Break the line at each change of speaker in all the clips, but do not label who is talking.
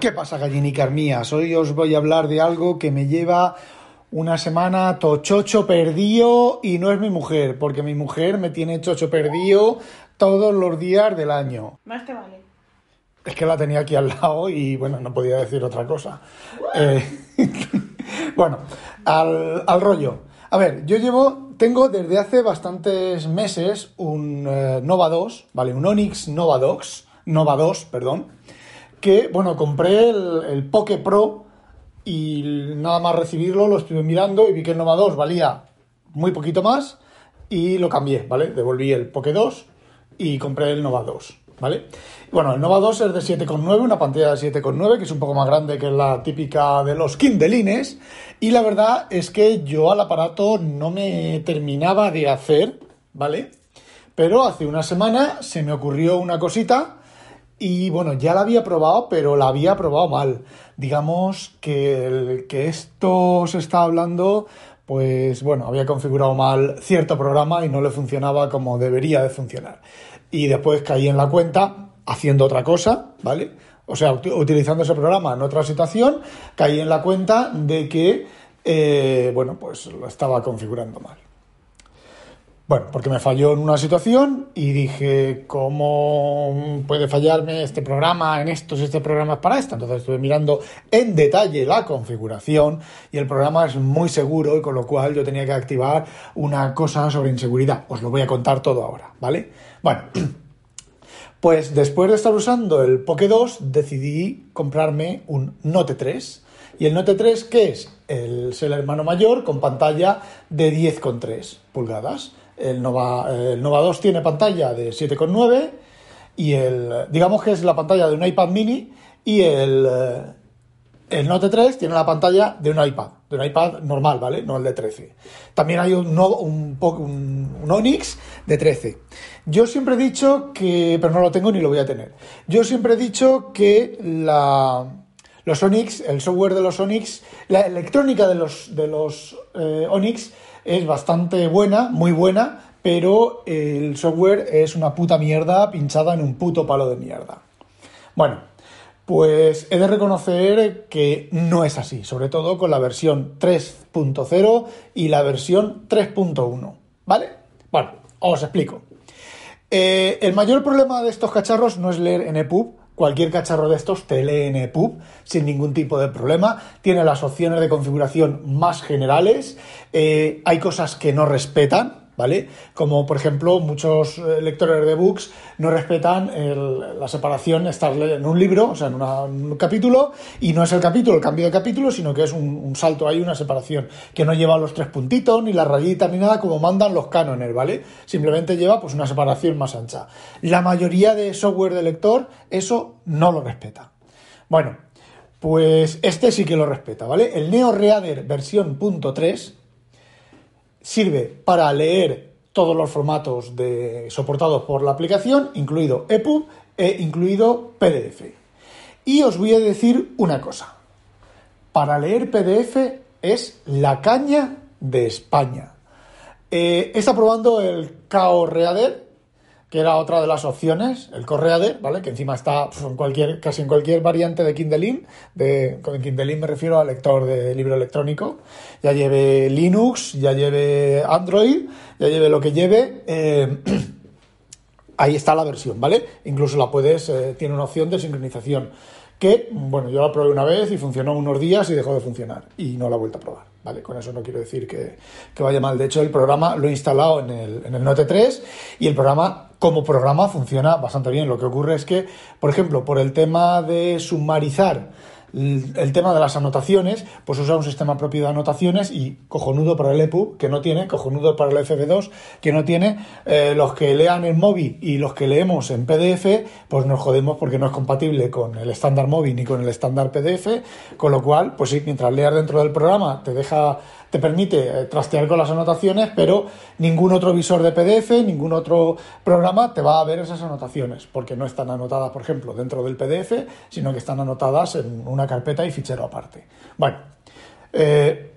¿Qué pasa, gallinicas mías? Hoy os voy a hablar de algo que me lleva una semana tochocho perdido y no es mi mujer, porque mi mujer me tiene chocho perdido todos los días del año.
Más te vale.
Es que la tenía aquí al lado y bueno, no podía decir otra cosa. Eh, bueno, al, al rollo. A ver, yo llevo, tengo desde hace bastantes meses un eh, Nova 2, ¿vale? Un Onyx Nova 2, Nova 2, perdón, que, bueno, compré el, el Poke Pro y nada más recibirlo lo estuve mirando y vi que el Nova 2 valía muy poquito más y lo cambié, ¿vale? Devolví el Poke 2 y compré el Nova 2, ¿vale? Bueno, el Nova 2 es de 7,9, una pantalla de 7,9, que es un poco más grande que la típica de los Kindleines. Y la verdad es que yo al aparato no me terminaba de hacer, ¿vale? Pero hace una semana se me ocurrió una cosita y bueno, ya la había probado, pero la había probado mal. Digamos que que esto se está hablando, pues bueno, había configurado mal cierto programa y no le funcionaba como debería de funcionar. Y después caí en la cuenta haciendo otra cosa, ¿vale? O sea, utilizando ese programa en otra situación, caí en la cuenta de que, eh, bueno, pues lo estaba configurando mal. Bueno, porque me falló en una situación y dije, ¿cómo puede fallarme este programa en esto si este programa es para esto? Entonces estuve mirando en detalle la configuración y el programa es muy seguro y con lo cual yo tenía que activar una cosa sobre inseguridad. Os lo voy a contar todo ahora, ¿vale? Bueno. Pues después de estar usando el Poke 2 decidí comprarme un Note 3. ¿Y el Note 3 qué es? El, es el hermano mayor con pantalla de 10,3 pulgadas. El Nova, el Nova 2 tiene pantalla de 7,9 y el, digamos que es la pantalla de un iPad mini y el, el Note 3 tiene la pantalla de un iPad, de un iPad normal, ¿vale? No el de 13. También hay un, un, un, un Onyx de 13. Yo siempre he dicho que, pero no lo tengo ni lo voy a tener. Yo siempre he dicho que la, los Onyx, el software de los Onyx, la electrónica de los, de los eh, Onyx es bastante buena, muy buena, pero el software es una puta mierda pinchada en un puto palo de mierda. Bueno, pues he de reconocer que no es así, sobre todo con la versión 3.0 y la versión 3.1, ¿vale? Bueno, os explico. Eh, el mayor problema de estos cacharros no es leer en EPUB. Cualquier cacharro de estos te EPUB sin ningún tipo de problema. Tiene las opciones de configuración más generales. Eh, hay cosas que no respetan, ¿vale? Como por ejemplo muchos eh, lectores de books no respetan la separación, estar en un libro, o sea, en, un capítulo, y no es el capítulo, el cambio de capítulo, sino que es un, un, salto ahí, una separación, que no lleva los tres puntitos, ni las rayitas, ni nada, como mandan los cánones, ¿vale? Simplemente lleva pues una separación más ancha. La mayoría de software de lector eso no lo respeta. Bueno, pues este sí que lo respeta, ¿vale? El NeoReader versión .3 sirve para leer todos los formatos de, soportados por la aplicación, incluido EPUB e incluido PDF. Y os voy a decir una cosa. Para leer PDF es la caña de España. Eh, está probando el KO Reader, que era otra de las opciones, el Correader, ¿vale? Que encima está cualquier, casi en cualquier variante de Kindle, de, con Kindle me refiero al lector de libro electrónico, ya lleve Linux, ya lleve Android, ya lleve lo que lleve, eh, ahí está la versión, ¿vale? Incluso la puedes, eh, tiene una opción de sincronización, que, bueno, yo la probé una vez y funcionó unos días y dejó de funcionar, y no la he vuelto a probar. ¿Vale? Con eso no quiero decir que, que, vaya mal. De hecho, el programa lo he instalado en el, en el Note 3 y el programa, como programa, funciona bastante bien. Lo que ocurre es que, por ejemplo, por el tema de sumarizar el tema de las anotaciones, pues usa un sistema propio de anotaciones y cojonudo para el EPUB, que no tiene, cojonudo para el FB2, que no tiene. Eh, los que lean en móvil y los que leemos en PDF, pues nos jodemos porque no es compatible con el estándar móvil ni con el estándar PDF, con lo cual, pues sí, mientras leas dentro del programa te deja te permite trastear con las anotaciones, pero ningún otro visor de PDF, ningún otro programa te va a ver esas anotaciones, porque no están anotadas, por ejemplo, dentro del PDF, sino que están anotadas en una carpeta y fichero aparte. Bueno, eh,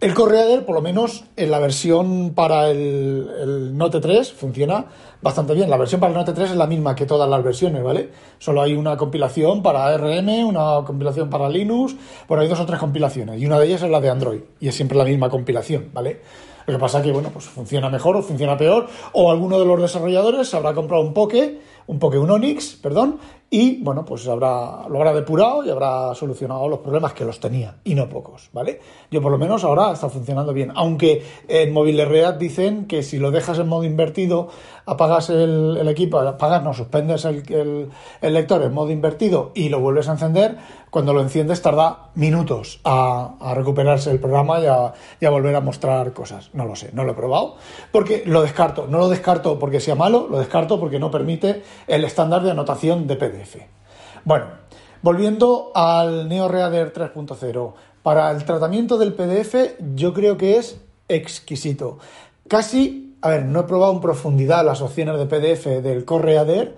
El Correader, por lo menos en la versión para el, el, Note 3, funciona bastante bien. La versión para el Note 3 es la misma que todas las versiones, ¿vale? Solo hay una compilación para ARM, una compilación para Linux, por hay dos o tres compilaciones, y una de ellas es la de Android, y es siempre la misma compilación, ¿vale? Lo que pasa que, bueno, pues funciona mejor o funciona peor, o alguno de los desarrolladores habrá comprado un Poke, un Poke, un Onix, perdón, y bueno, pues habrá, lo habrá depurado y habrá solucionado los problemas que los tenía, y no pocos, ¿vale? Yo por lo menos ahora está funcionando bien, aunque en Mobile Red dicen que si lo dejas en modo invertido, apagas el, equipo, apagas, no, suspendes el, el, lector en modo invertido y lo vuelves a encender, cuando lo enciendes tarda minutos a, recuperarse el programa y a, y a, volver a mostrar cosas. No lo sé, no lo he probado, porque lo descarto. No lo descarto porque sea malo, lo descarto porque no permite el estándar de anotación de PDF. Bueno, volviendo al NeoReader 3.0, para el tratamiento del PDF yo creo que es exquisito. Casi, a ver, no he probado en profundidad las opciones de PDF del Correader,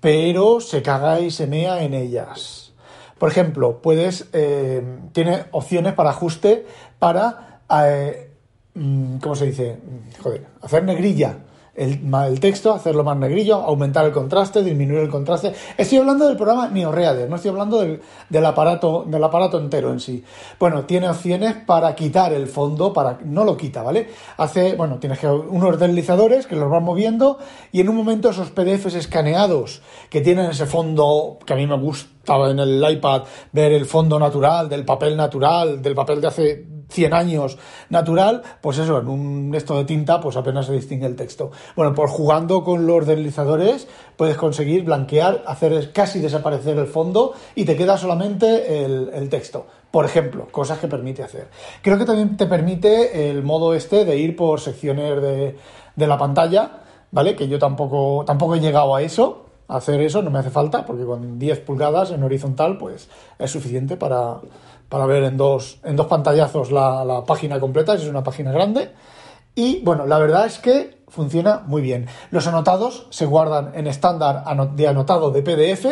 pero se caga y se mea en ellas. Por ejemplo, puedes, eh, tiene opciones para ajuste para, eh, mm, ¿cómo se dice? Joder, hacer negrilla el, texto, hacerlo más negrillo, aumentar el contraste, disminuir el contraste. Estoy hablando del programa NeoReader, no estoy hablando del, aparato, del aparato entero en sí. Bueno, tiene opciones para quitar el fondo, para no lo quita, ¿vale? Hace, bueno, tienes que unos deslizadores que los van moviendo y en un momento esos PDFs escaneados que tienen ese fondo que a mí me gustaba en el iPad ver el fondo natural, del papel natural, del papel de hace 100 años natural, pues eso, en un esto de tinta, pues apenas se distingue el texto. Bueno, pues jugando con los deslizadores puedes conseguir blanquear, hacer casi desaparecer el fondo y te queda solamente el, texto. Por ejemplo, cosas que permite hacer. Creo que también te permite el modo este de ir por secciones de, de la pantalla, ¿vale? Que yo tampoco, tampoco he llegado a eso, hacer eso, no me hace falta, porque con 10 pulgadas en horizontal, pues es suficiente para, para ver en dos, en dos pantallazos la, página completa, es una página grande. Y bueno, la verdad es que funciona muy bien. Los anotados se guardan en estándar de anotado de PDF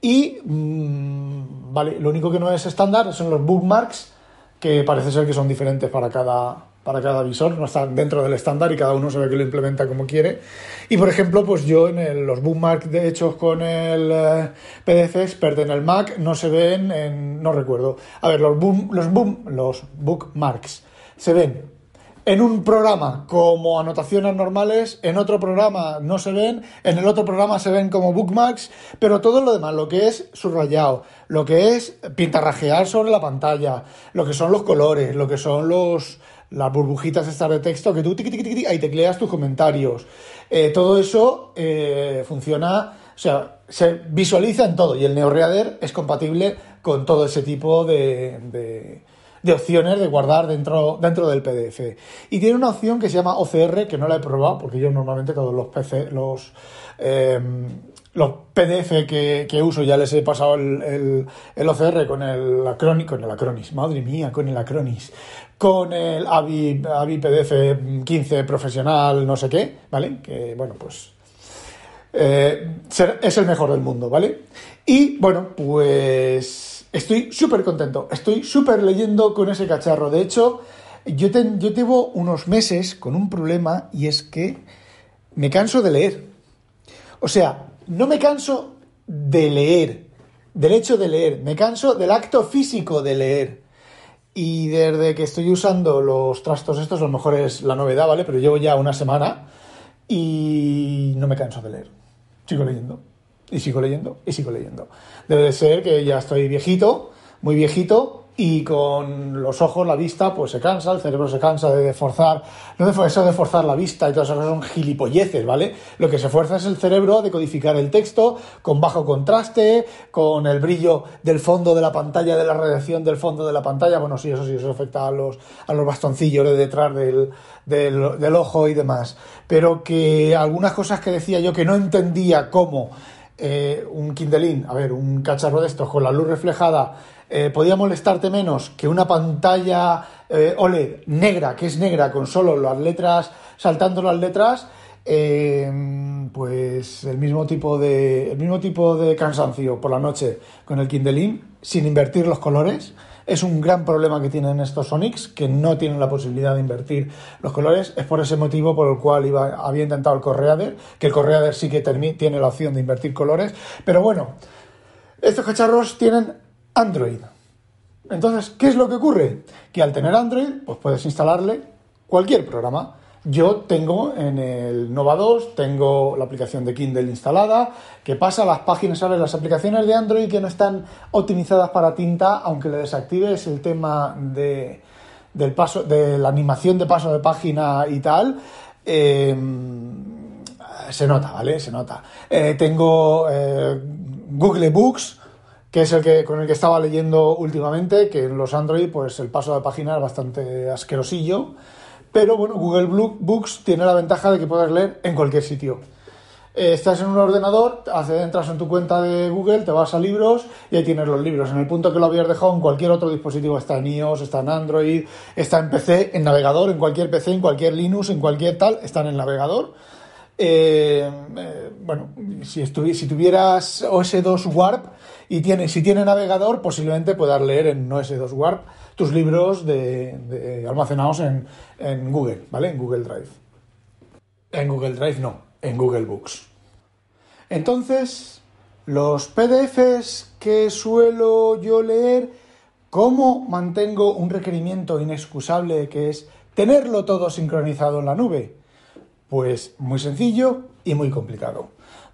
y mm, vale, lo único que no es estándar son los bookmarks, que parece ser que son diferentes para cada, para cada visor, no están dentro del estándar y cada uno sabe que lo implementa como quiere. Y por ejemplo, pues yo en los bookmarks de hechos con el eh, PDF Expert en el Mac no se ven en, no recuerdo. A ver, los boom, los boom, los bookmarks se ven en un programa como anotaciones normales, en otro programa no se ven, en el otro programa se ven como bookmarks, pero todo lo demás, lo que es subrayado, lo que es pintarrajear sobre la pantalla, lo que son los colores, lo que son los las burbujitas estas de texto que tú ahí tecleas tus comentarios. Eh, todo eso eh, funciona, o sea, se visualiza en todo y el NeoReader es compatible con todo ese tipo de, de, opciones de guardar dentro, dentro del PDF. Y tiene una opción que se llama OCR, que no la he probado porque yo normalmente todos los PC, los... Em, los PDF que, que, uso ya les he pasado el, el, OCR con el Acronis, con el Acronis, madre mía, con el Acronis, con el AVI, AVI PDF 15 profesional, no sé qué, ¿vale? Que bueno, pues eh, es el mejor del mundo, ¿vale? Y bueno, pues estoy súper contento, estoy súper leyendo con ese cacharro. De hecho, yo, yo llevo unos meses con un problema y es que me canso de leer. O sea, no me canso de leer, del hecho de leer, me canso del acto físico de leer. Y desde que estoy usando los trastos estos, a lo mejor es la novedad, ¿vale? Pero llevo ya una semana y no me canso de leer. Sigo leyendo. Y sigo leyendo. Y sigo leyendo. Debe de ser que ya estoy viejito, muy viejito, y con los ojos, la vista, pues se cansa, el cerebro se cansa de forzar, no de eso de forzar la vista y todas esas cosas son gilipolleces, ¿vale? Lo que se fuerza es el cerebro a decodificar el texto con bajo contraste, con el brillo del fondo de la pantalla, de la radiación del fondo de la pantalla, bueno, sí, eso sí, eso afecta a los, a los bastoncillos de detrás del, del, ojo y demás, pero que algunas cosas que decía yo que no entendía cómo eh, un Kindlein, a ver, un cacharro de estos con la luz reflejada, eh, podía molestarte menos que una pantalla eh, OLED negra, que es negra, con solo las letras, saltando las letras, eh, pues el mismo tipo de el mismo tipo de cansancio por la noche con el Kindle sin invertir los colores. Es un gran problema que tienen estos Sonics, que no tienen la posibilidad de invertir los colores. Es por ese motivo por el cual iba, había intentado el Correader, que el Correader sí que tiene la opción de invertir colores. Pero bueno, estos cacharros tienen Android. Entonces, ¿qué es lo que ocurre? Que al tener Android, pues puedes instalarle cualquier programa. Yo tengo en el Nova 2, tengo la aplicación de Kindle instalada, que pasa las páginas, ¿sabes? Las aplicaciones de Android que no están optimizadas para tinta, aunque le desactives el tema de, del paso, de la animación de paso de página y tal, eh, se nota, ¿vale? Se nota. Eh, tengo eh, Google Books, que es el que con el que estaba leyendo últimamente, que en los Android, pues el paso de página es bastante asquerosillo. Pero bueno, Google Books tiene la ventaja de que puedes leer en cualquier sitio. Eh, estás en un ordenador, entras en tu cuenta de Google, te vas a libros y ahí tienes los libros. En el punto que lo habías dejado en cualquier otro dispositivo, está en iOS, está en Android, está en PC, en navegador, en cualquier PC, en cualquier Linux, en cualquier tal, está en el navegador. Eh, eh, bueno, si, si tuvieras OS2 Warp y tiene, si tiene navegador, posiblemente puedas leer en OS2 Warp tus libros de, almacenados en, en, Google, ¿vale? En Google Drive. En Google Drive no, en Google Books. Entonces, los PDFs que suelo yo leer, ¿cómo mantengo un requerimiento inexcusable que es tenerlo todo sincronizado en la nube? Pues muy sencillo y muy complicado.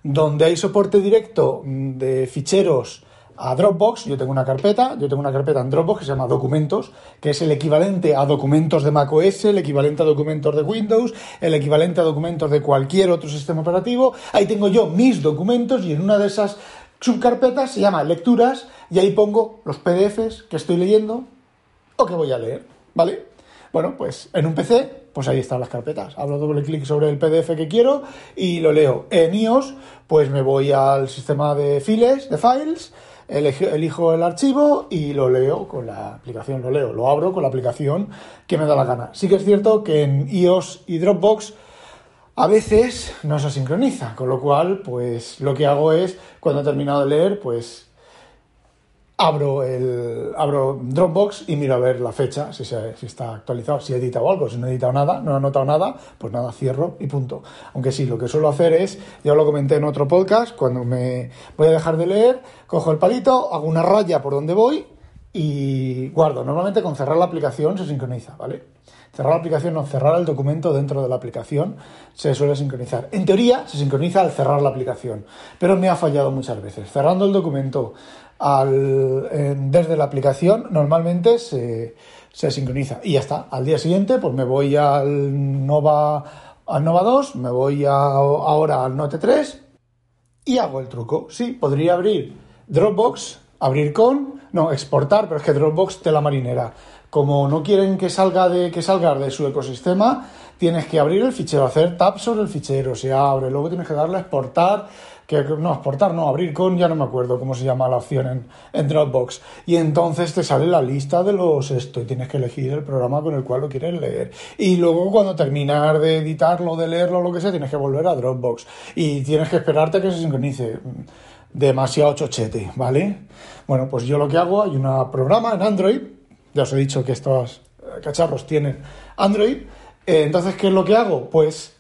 Donde hay soporte directo de ficheros a Dropbox, yo tengo una carpeta, yo tengo una carpeta en Dropbox que se llama Documentos, que es el equivalente a documentos de macOS, el equivalente a documentos de Windows, el equivalente a documentos de cualquier otro sistema operativo. Ahí tengo yo mis documentos y en una de esas subcarpetas se llama Lecturas y ahí pongo los PDFs que estoy leyendo o que voy a leer, ¿vale? Bueno, pues en un PC, pues ahí están las carpetas. Hablo doble clic sobre el PDF que quiero y lo leo. En iOS, pues me voy al sistema de files, de files, elijo el archivo y lo leo con la aplicación, lo leo, lo abro con la aplicación que me da la gana. Sí que es cierto que en iOS y Dropbox a veces no se sincroniza, con lo cual, pues lo que hago es, cuando he terminado de leer, pues abro el abro Dropbox y miro a ver la fecha, si, si está actualizado, si he editado algo, si no he editado nada, no he anotado nada, pues nada, cierro y punto. Aunque sí, lo que suelo hacer es, ya lo comenté en otro podcast, cuando me voy a dejar de leer, cojo el palito, hago una raya por donde voy y guardo. Normalmente con cerrar la aplicación se sincroniza, ¿vale? Cerrar la aplicación o cerrar el documento dentro de la aplicación se suele sincronizar. En teoría se sincroniza al cerrar la aplicación, pero me ha fallado muchas veces. Cerrando el documento al, desde la aplicación normalmente se, se, sincroniza y ya está. Al día siguiente pues me voy al Nova, al Nova 2, me voy ahora al Note 3 y hago el truco. Sí, podría abrir Dropbox, abrir con, no, exportar, pero es que Dropbox te la marinera. Como no quieren que salga de que salga de su ecosistema, tienes que abrir el fichero, hacer tap sobre el fichero, se abre, luego tienes que darle a exportar que no, exportar, no, abrir con, ya no me acuerdo cómo se llama la opción en, Dropbox. Y entonces te sale la lista de los esto y tienes que elegir el programa con el cual lo quieres leer. Y luego cuando terminar de editarlo, de leerlo, lo que sea, tienes que volver a Dropbox. Y tienes que esperarte que se sincronice. Demasiado chochete, ¿vale? Bueno, pues yo lo que hago, hay un programa en Android, ya os he dicho que estos cacharros tienen Android, eh, entonces, ¿qué es lo que hago? Pues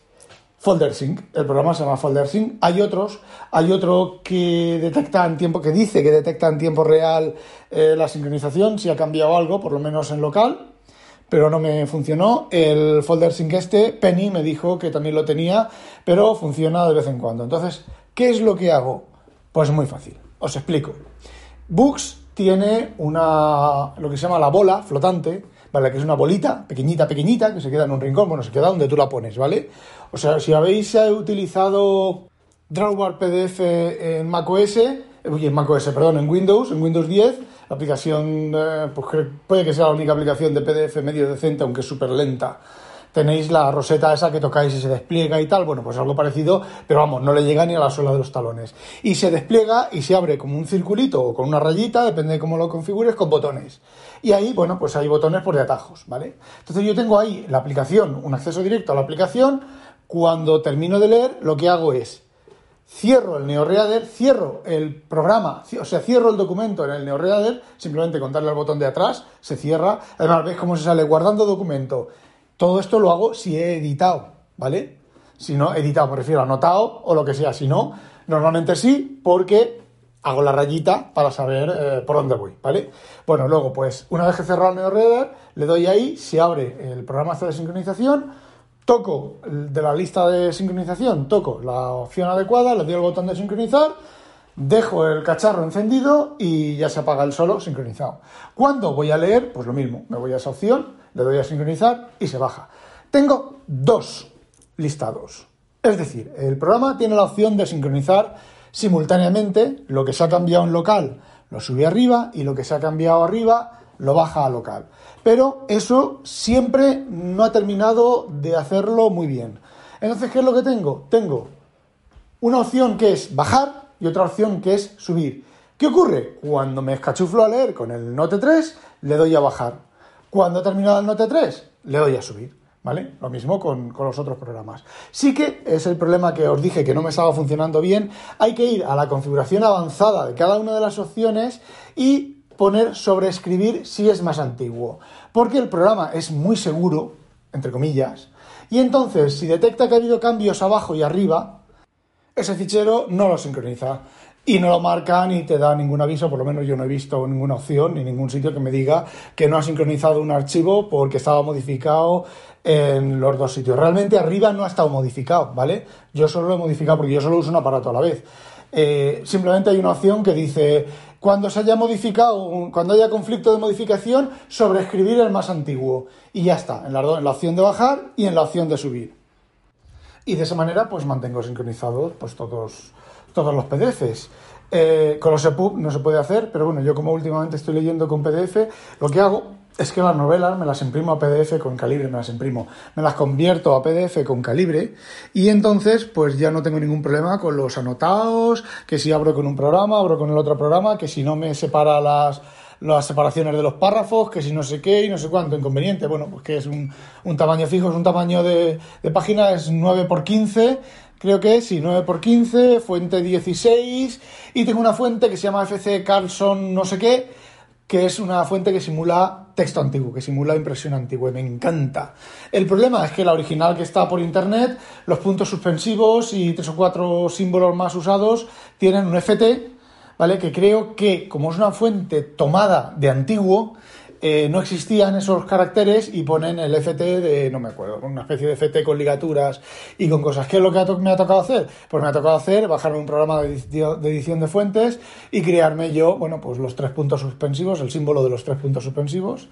Folder Sync. El programa se llama Folder Sync. Hay otros, hay otro que detecta en tiempo, que dice que detecta en tiempo real eh, la sincronización, si ha cambiado algo, por lo menos en local, pero no me funcionó. El Folder Sync este, Penny me dijo que también lo tenía, pero funciona de vez en cuando. Entonces, ¿qué es lo que hago? Pues muy fácil. Os explico. Books tiene una, lo que se llama la bola flotante, ¿vale? Que es una bolita pequeñita, pequeñita, que se queda en un rincón, bueno, se queda donde tú la pones, ¿vale? O sea, si habéis eh, utilizado Drawbar PDF en macOS, eh, en macOS, perdón, en Windows, en Windows 10, la aplicación, eh, pues puede que sea la única aplicación de PDF medio decente, aunque es súper lenta. Tenéis la roseta esa que tocáis y se despliega y tal, bueno, pues algo parecido, pero vamos, no le llega ni a la suela de los talones. Y se despliega y se abre como un circulito o con una rayita, depende de cómo lo configures, con botones. Y ahí, bueno, pues hay botones por de atajos, ¿vale? Entonces yo tengo ahí la aplicación, un acceso directo a la aplicación, Cuando termino de leer, lo que hago es cierro el NeoReader, cierro el programa, o sea, cierro el documento en el NeoReader, simplemente con darle al botón de atrás, se cierra. Además, ves cómo se sale guardando documento. Todo esto lo hago si he editado, ¿vale? Si no, editado, me refiero anotado o lo que sea. Si no, normalmente sí, porque hago la rayita para saber eh, por dónde voy, ¿vale? Bueno, luego, pues, una vez que he cerrado el NeoReader, le doy ahí, se abre el programa de sincronización, toco de la lista de sincronización, toco la opción adecuada, le doy el botón de sincronizar, dejo el cacharro encendido y ya se apaga el solo sincronizado. Cuando voy a leer, pues lo mismo, me voy a esa opción, le doy a sincronizar y se baja. Tengo dos listados. Es decir, el programa tiene la opción de sincronizar simultáneamente lo que se ha cambiado en local lo sube arriba y lo que se ha cambiado arriba lo baja a local. Pero eso siempre no ha terminado de hacerlo muy bien. Entonces, ¿qué es lo que tengo? Tengo una opción que es bajar y otra opción que es subir. ¿Qué ocurre? Cuando me escachuflo a leer con el Note 3, le doy a bajar. Cuando he terminado el Note 3, le doy a subir. ¿Vale? Lo mismo con, con, los otros programas. Sí que es el problema que os dije que no me estaba funcionando bien. Hay que ir a la configuración avanzada de cada una de las opciones y poner sobreescribir si es más antiguo. Porque el programa es muy seguro, entre comillas, y entonces si detecta que ha habido cambios abajo y arriba, ese fichero no lo sincroniza y no lo marca ni te da ningún aviso, por lo menos yo no he visto ninguna opción ni ningún sitio que me diga que no ha sincronizado un archivo porque estaba modificado en los dos sitios. Realmente arriba no ha estado modificado, ¿vale? Yo solo lo he modificado porque yo solo uso un aparato a la vez. Eh, simplemente hay una opción que dice cuando se haya modificado, cuando haya conflicto de modificación, sobreescribir el más antiguo. Y ya está, en la, en la opción de bajar y en la opción de subir. Y de esa manera, pues mantengo sincronizados pues, todos, todos los PDFs. Eh, con los EPUB no se puede hacer, pero bueno, yo como últimamente estoy leyendo con PDF, lo que hago es que las novelas me las imprimo a PDF con calibre, me las imprimo, me las convierto a PDF con calibre y entonces pues ya no tengo ningún problema con los anotados, que si abro con un programa, abro con el otro programa, que si no me separa las, las separaciones de los párrafos, que si no sé qué y no sé cuánto, inconveniente, bueno, pues que es un, tamaño fijo, es un tamaño de, de página, es 9 por 15 creo que sí, 9 por 15 fuente 16 y tengo una fuente que se llama FC Carlson no sé qué, que es una fuente que simula texto antiguo, que simula impresión antigua, y me encanta. El problema es que la original que está por internet, los puntos suspensivos y tres o cuatro símbolos más usados tienen un FT, ¿vale? Que creo que, como es una fuente tomada de antiguo, eh, no existían esos caracteres y ponen el FT de, no me acuerdo, una especie de FT con ligaturas y con cosas. ¿Qué es lo que me ha tocado hacer? Pues me ha tocado hacer, bajarme un programa de edición de fuentes y crearme yo, bueno, pues los tres puntos suspensivos, el símbolo de los tres puntos suspensivos.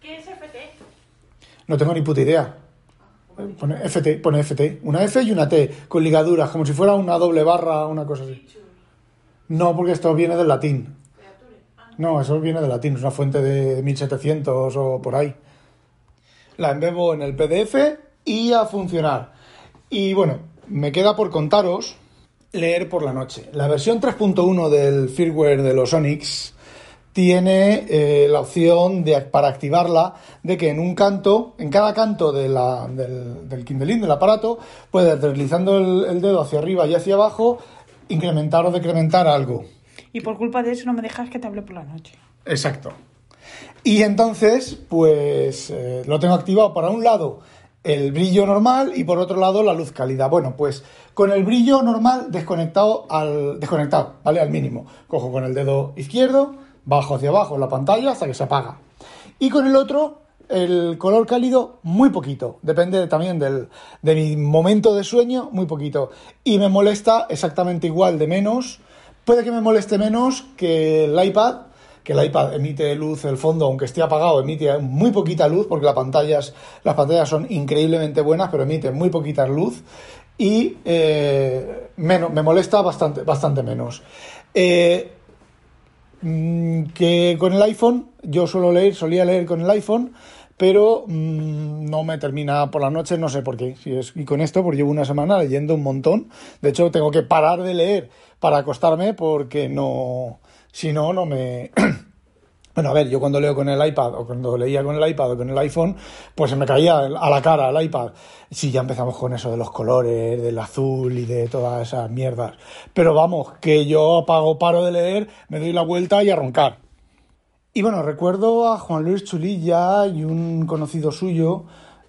¿Qué es FT?
No tengo ni puta idea. Pone FT, pone FT, una F y una T, con ligaduras, como si fuera una doble barra, una cosa así. No, porque esto viene del latín. No, eso viene de latín, es una fuente de 1700 o por ahí. La embebo en el PDF y a funcionar. Y bueno, me queda por contaros leer por la noche. La versión 3.1 del firmware de los Onyx tiene eh, la opción de, para activarla de que en un canto, en cada canto de la, del, del del aparato, puedes deslizando el dedo hacia arriba y hacia abajo, incrementar o decrementar algo.
Y por culpa de eso no me dejas que te hable por la noche.
Exacto. Y entonces, pues eh, lo tengo activado para un lado el brillo normal y por otro lado la luz cálida. Bueno, pues con el brillo normal desconectado al desconectado, ¿vale? Al mínimo. Cojo con el dedo izquierdo, bajo hacia abajo la pantalla hasta que se apaga. Y con el otro el color cálido muy poquito, depende también del, de mi momento de sueño, muy poquito. Y me molesta exactamente igual de menos Puede que me moleste menos que el iPad, que el iPad emite luz, el fondo, aunque esté apagado, emite muy poquita luz, porque las pantallas, las pantallas son increíblemente buenas, pero emite muy poquita luz. Y eh, menos, me molesta bastante, bastante menos. Eh, mm, que con el iPhone, yo suelo leer, solía leer con el iPhone, pero mmm, no me termina por la noche, no sé por qué. Si y con esto, porque llevo una semana leyendo un montón. De hecho, tengo que parar de leer para acostarme porque no, si no, no me, Bueno, a ver, yo cuando leo con el iPad o cuando leía con el iPad o con el iPhone, pues se me caía a la cara el iPad. Sí, ya empezamos con eso de los colores, del azul y de todas esas mierdas. Pero vamos, que yo apago, paro de leer, me doy la vuelta y a roncar. Y bueno, recuerdo a Juan Luis Chulilla y un conocido suyo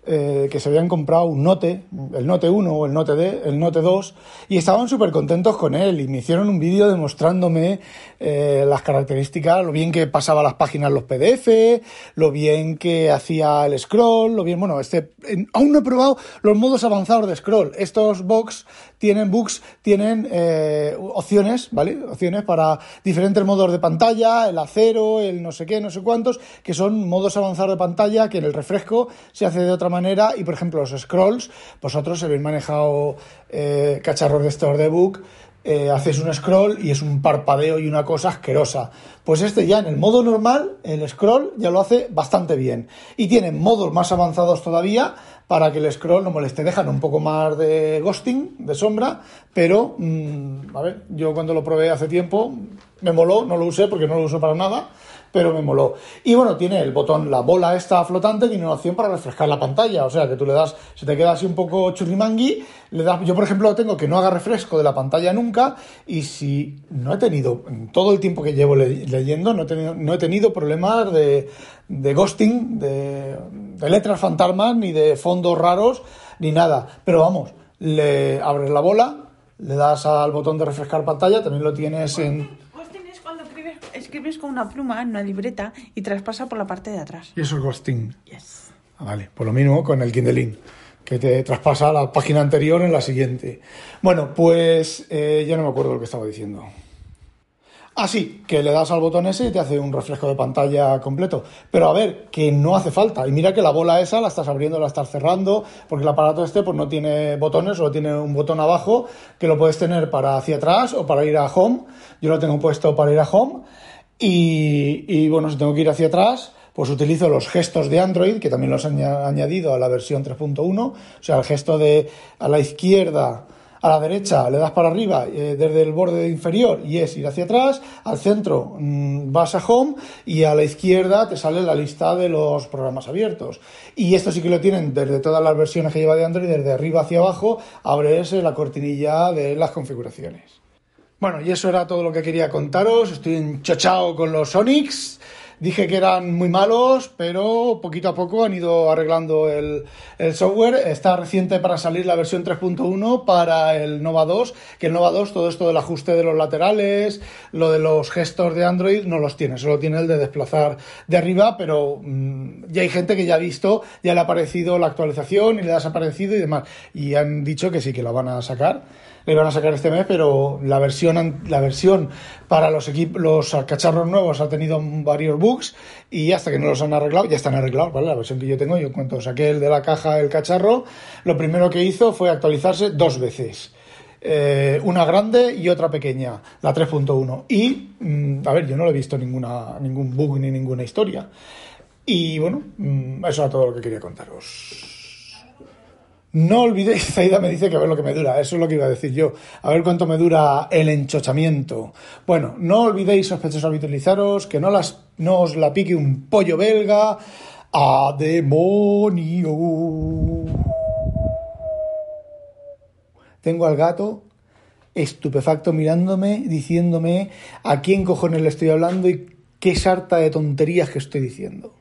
eh, que se habían comprado un Note, el Note 1 o el Note, D, el Note 2, y estaban súper contentos con él y me hicieron un vídeo demostrándome eh, las características, lo bien que pasaba las páginas los PDF, lo bien que hacía el scroll, lo bien, bueno, este, aún no he probado los modos avanzados de scroll. Estos box tienen books, tienen eh, opciones, ¿vale? Opciones para diferentes modos de pantalla, el acero, el no sé qué, no sé cuántos, que son modos avanzados de pantalla que en el refresco se hace de otra manera y, por ejemplo, los scrolls, vosotros habéis manejado eh, cacharros de estos de book, eh, haces un scroll y es un parpadeo y una cosa asquerosa. Pues este ya en el modo normal, el scroll ya lo hace bastante bien. Y tiene modos más avanzados todavía para que el scroll no moleste. Dejan un poco más de ghosting, de sombra, pero, mm, a ver, yo cuando lo probé hace tiempo, me moló, no lo usé porque no lo uso para nada pero me moló. Y bueno, tiene el botón, la bola esta flotante, tiene una opción para refrescar la pantalla, o sea que tú le das, se te queda así un poco churrimangui, le das, yo por ejemplo tengo que no haga refresco de la pantalla nunca, y si no he tenido, en todo el tiempo que llevo leyendo, no he tenido, no he tenido problemas de, de ghosting, de, de letras fantasmas, ni de fondos raros, ni nada. Pero vamos, le abres la bola, le das al botón de refrescar pantalla, también lo tienes en
escribes con una pluma en una libreta y traspasa por la parte de atrás.
Y eso es ghosting.
Yes.
Ah, vale, por lo mismo con el Kindle que te traspasa la página anterior en la siguiente. Bueno, pues eh, ya no me acuerdo lo que estaba diciendo. Ah, sí, que le das al botón ese y te hace un refresco de pantalla completo. Pero a ver, que no hace falta. Y mira que la bola esa la estás abriendo, la estás cerrando, porque el aparato este pues no tiene botones, solo tiene un botón abajo que lo puedes tener para hacia atrás o para ir a home. Yo lo tengo puesto para ir a home. Y, bueno, si tengo que ir hacia atrás, pues utilizo los gestos de Android, que también los han añadido a la versión 3.1. O sea, el gesto de a la izquierda a la derecha le das para arriba eh, desde el borde inferior y es ir hacia atrás, al centro mm, vas a home y a la izquierda te sale la lista de los programas abiertos. Y esto sí que lo tienen desde todas las versiones que lleva de Android, desde arriba hacia abajo, abres la cortinilla de las configuraciones. Bueno, y eso era todo lo que quería contaros. Estoy enchochado con los Sonics. Dije que eran muy malos, pero poquito a poco han ido arreglando el, software. Está reciente para salir la versión 3.1 para el Nova 2, que el Nova 2 todo esto del ajuste de los laterales, lo de los gestos de Android no los tiene, solo tiene el de desplazar de arriba, pero mm, ya hay gente que ya ha visto, ya le ha aparecido la actualización y le ha desaparecido y demás. Y han dicho que sí, que la van a sacar le van a sacar este mes, pero la versión, la versión para los, equipos, los cacharros nuevos ha tenido varios bugs y hasta que no los han arreglado, ya están arreglados, ¿vale? La versión que yo tengo, yo en cuanto saqué el de la caja el cacharro, lo primero que hizo fue actualizarse dos veces. Eh, una grande y otra pequeña, la 3.1. Y, mm, a ver, yo no lo he visto ninguna, ningún bug ni ninguna historia. Y bueno, mm, eso era todo lo que quería contaros. No olvidéis, Zaida me dice que a ver lo que me dura, eso es lo que iba a decir yo, a ver cuánto me dura el enchochamiento. Bueno, no olvidéis, sospechosos, habitualizaros, que no, las, no os la pique un pollo belga. ¡A demonio! Tengo al gato estupefacto mirándome, diciéndome a quién cojones le estoy hablando y qué sarta de tonterías que estoy diciendo.